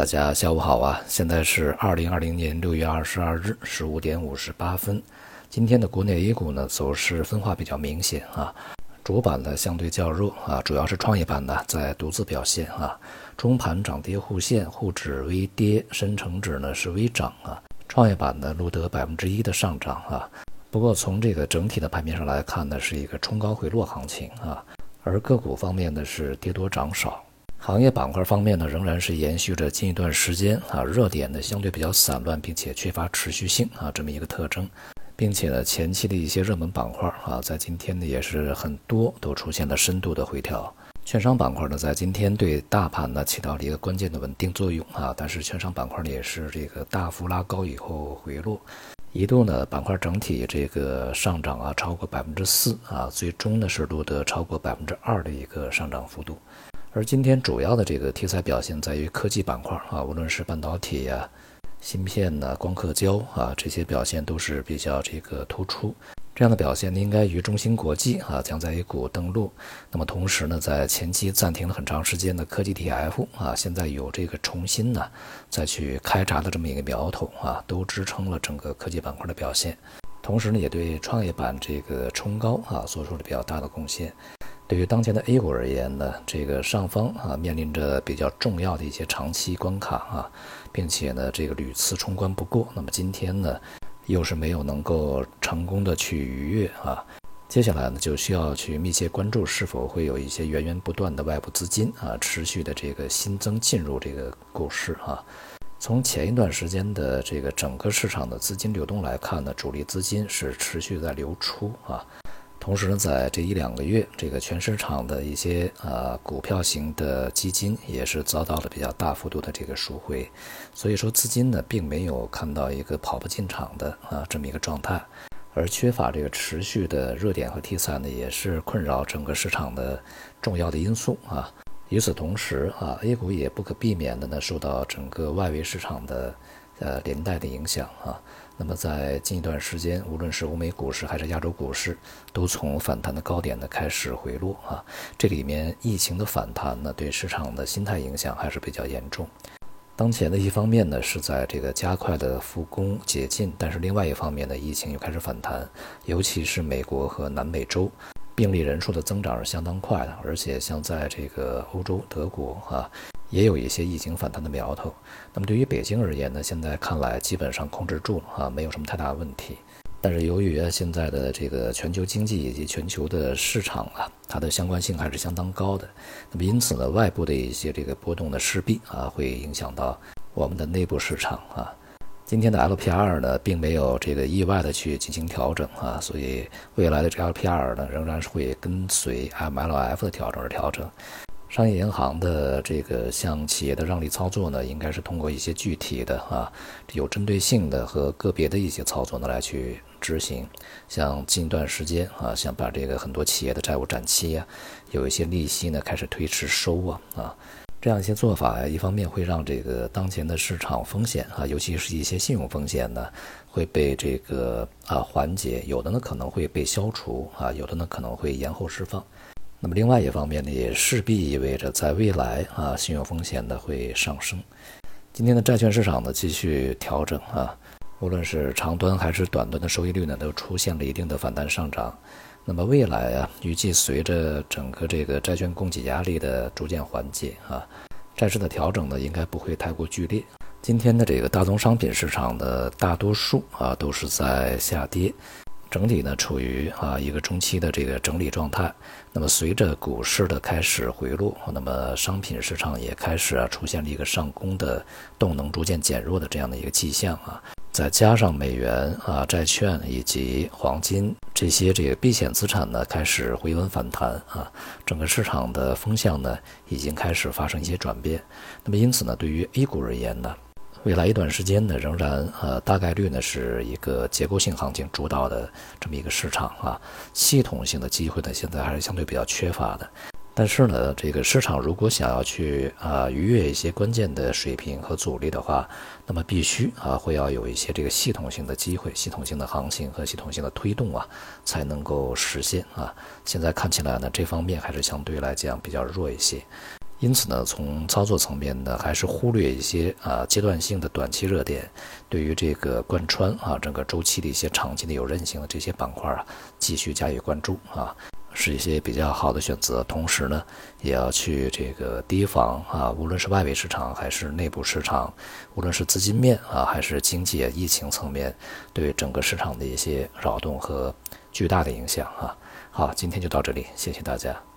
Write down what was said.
大家下午好啊！现在是二零二零年六月二十二日十五点五十八分。今天的国内 A 股呢走势分化比较明显啊，主板呢相对较弱啊，主要是创业板呢在独自表现啊。中盘涨跌互现，沪指微跌，深成指呢是微涨啊。创业板呢录得百分之一的上涨啊。不过从这个整体的盘面上来看呢，是一个冲高回落行情啊。而个股方面呢是跌多涨少。行业板块方面呢，仍然是延续着近一段时间啊热点呢相对比较散乱，并且缺乏持续性啊这么一个特征，并且呢前期的一些热门板块啊，在今天呢也是很多都出现了深度的回调。券商板块呢，在今天对大盘呢起到了一个关键的稳定作用啊，但是券商板块呢也是这个大幅拉高以后回落，一度呢板块整体这个上涨啊超过百分之四啊，最终呢是录得超过百分之二的一个上涨幅度。而今天主要的这个题材表现在于科技板块啊，无论是半导体呀、芯片呐、光刻胶啊，这些表现都是比较这个突出。这样的表现呢，应该与中芯国际啊将在 A 股登陆。那么同时呢，在前期暂停了很长时间的科技 TF 啊，现在有这个重新呢再去开闸的这么一个苗头啊，都支撑了整个科技板块的表现。同时呢，也对创业板这个冲高啊做出了比较大的贡献。对于当前的 A 股而言呢，这个上方啊面临着比较重要的一些长期关卡啊，并且呢这个屡次冲关不过，那么今天呢又是没有能够成功的去逾越啊，接下来呢就需要去密切关注是否会有一些源源不断的外部资金啊持续的这个新增进入这个股市啊。从前一段时间的这个整个市场的资金流动来看呢，主力资金是持续在流出啊。同时呢，在这一两个月，这个全市场的一些呃股票型的基金也是遭到了比较大幅度的这个赎回，所以说资金呢并没有看到一个跑不进场的啊这么一个状态，而缺乏这个持续的热点和题材呢，也是困扰整个市场的重要的因素啊。与此同时啊，A 股也不可避免的呢受到整个外围市场的。呃，连带的影响啊。那么在近一段时间，无论是欧美股市还是亚洲股市，都从反弹的高点呢开始回落啊。这里面疫情的反弹呢，对市场的心态影响还是比较严重。当前的一方面呢，是在这个加快的复工解禁，但是另外一方面呢，疫情又开始反弹，尤其是美国和南美洲，病例人数的增长是相当快的，而且像在这个欧洲德国啊。也有一些疫情反弹的苗头。那么对于北京而言呢，现在看来基本上控制住了啊，没有什么太大问题。但是由于现在的这个全球经济以及全球的市场啊，它的相关性还是相当高的。那么因此呢，外部的一些这个波动呢，势必啊会影响到我们的内部市场啊。今天的 LPR 呢，并没有这个意外的去进行调整啊，所以未来的这 LPR 呢，仍然是会跟随 MLF 的调整而调整。商业银行的这个向企业的让利操作呢，应该是通过一些具体的啊，有针对性的和个别的一些操作呢来去执行。像近段时间啊，像把这个很多企业的债务展期啊，有一些利息呢开始推迟收啊啊，这样一些做法呀，一方面会让这个当前的市场风险啊，尤其是一些信用风险呢，会被这个啊缓解，有的呢可能会被消除啊，有的呢可能会延后释放。那么另外一方面呢，也势必意味着在未来啊，信用风险呢会上升。今天的债券市场呢继续调整啊，无论是长端还是短端的收益率呢，都出现了一定的反弹上涨。那么未来啊，预计随着整个这个债券供给压力的逐渐缓解啊，债市的调整呢应该不会太过剧烈。今天的这个大宗商品市场的大多数啊都是在下跌。整体呢处于啊一个中期的这个整理状态，那么随着股市的开始回落，那么商品市场也开始啊出现了一个上攻的动能逐渐减弱的这样的一个迹象啊，再加上美元啊债券以及黄金这些这个避险资产呢开始回稳反弹啊，整个市场的风向呢已经开始发生一些转变，那么因此呢对于 A 股而言呢。未来一段时间呢，仍然呃大概率呢是一个结构性行情主导的这么一个市场啊，系统性的机会呢现在还是相对比较缺乏的。但是呢，这个市场如果想要去啊逾越一些关键的水平和阻力的话，那么必须啊会要有一些这个系统性的机会、系统性的行情和系统性的推动啊，才能够实现啊。现在看起来呢，这方面还是相对来讲比较弱一些。因此呢，从操作层面呢，还是忽略一些啊阶段性的短期热点，对于这个贯穿啊整个周期的一些长期的有韧性的这些板块啊，继续加以关注啊。是一些比较好的选择，同时呢，也要去这个提防啊，无论是外围市场还是内部市场，无论是资金面啊，还是经济疫情层面，对整个市场的一些扰动和巨大的影响啊。好，今天就到这里，谢谢大家。